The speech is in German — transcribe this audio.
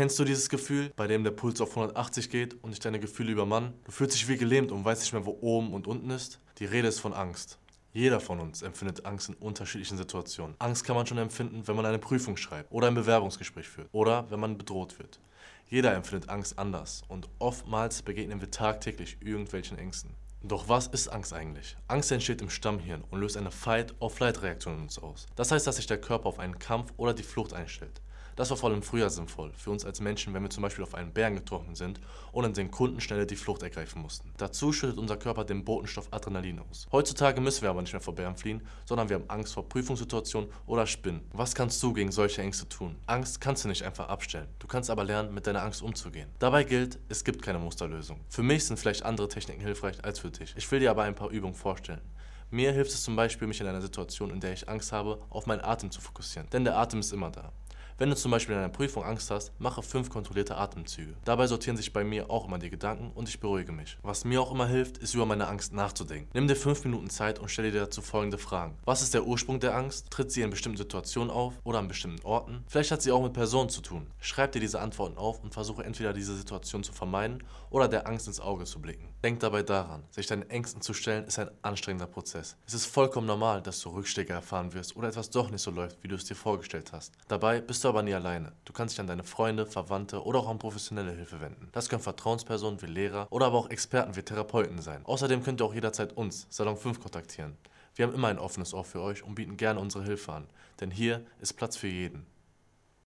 Kennst du dieses Gefühl, bei dem der Puls auf 180 geht und dich deine Gefühle übermannen? Du fühlst dich wie gelähmt und weißt nicht mehr, wo oben und unten ist? Die Rede ist von Angst. Jeder von uns empfindet Angst in unterschiedlichen Situationen. Angst kann man schon empfinden, wenn man eine Prüfung schreibt oder ein Bewerbungsgespräch führt oder wenn man bedroht wird. Jeder empfindet Angst anders und oftmals begegnen wir tagtäglich irgendwelchen Ängsten. Doch was ist Angst eigentlich? Angst entsteht im Stammhirn und löst eine Fight-or-Flight-Reaktion in uns aus. Das heißt, dass sich der Körper auf einen Kampf oder die Flucht einstellt. Das war vor allem früher sinnvoll, für uns als Menschen, wenn wir zum Beispiel auf einen Berg getroffen sind und in Sekundenschnelle die Flucht ergreifen mussten. Dazu schüttet unser Körper den Botenstoff Adrenalin aus. Heutzutage müssen wir aber nicht mehr vor Bären fliehen, sondern wir haben Angst vor Prüfungssituationen oder Spinnen. Was kannst du gegen solche Ängste tun? Angst kannst du nicht einfach abstellen. Du kannst aber lernen, mit deiner Angst umzugehen. Dabei gilt, es gibt keine Musterlösung. Für mich sind vielleicht andere Techniken hilfreich als für dich. Ich will dir aber ein paar Übungen vorstellen. Mir hilft es zum Beispiel, mich in einer Situation, in der ich Angst habe, auf meinen Atem zu fokussieren. Denn der Atem ist immer da. Wenn du zum Beispiel in einer Prüfung Angst hast, mache fünf kontrollierte Atemzüge. Dabei sortieren sich bei mir auch immer die Gedanken und ich beruhige mich. Was mir auch immer hilft, ist über meine Angst nachzudenken. Nimm dir fünf Minuten Zeit und stelle dir dazu folgende Fragen. Was ist der Ursprung der Angst? Tritt sie in bestimmten Situationen auf oder an bestimmten Orten? Vielleicht hat sie auch mit Personen zu tun. Schreib dir diese Antworten auf und versuche entweder diese Situation zu vermeiden oder der Angst ins Auge zu blicken. Denk dabei daran, sich deinen Ängsten zu stellen, ist ein anstrengender Prozess. Es ist vollkommen normal, dass du Rückschläge erfahren wirst oder etwas doch nicht so läuft, wie du es dir vorgestellt hast. Dabei bist du aber nie alleine. Du kannst dich an deine Freunde, Verwandte oder auch an professionelle Hilfe wenden. Das können Vertrauenspersonen wie Lehrer oder aber auch Experten wie Therapeuten sein. Außerdem könnt ihr auch jederzeit uns, Salon 5, kontaktieren. Wir haben immer ein offenes Ohr für euch und bieten gerne unsere Hilfe an, denn hier ist Platz für jeden.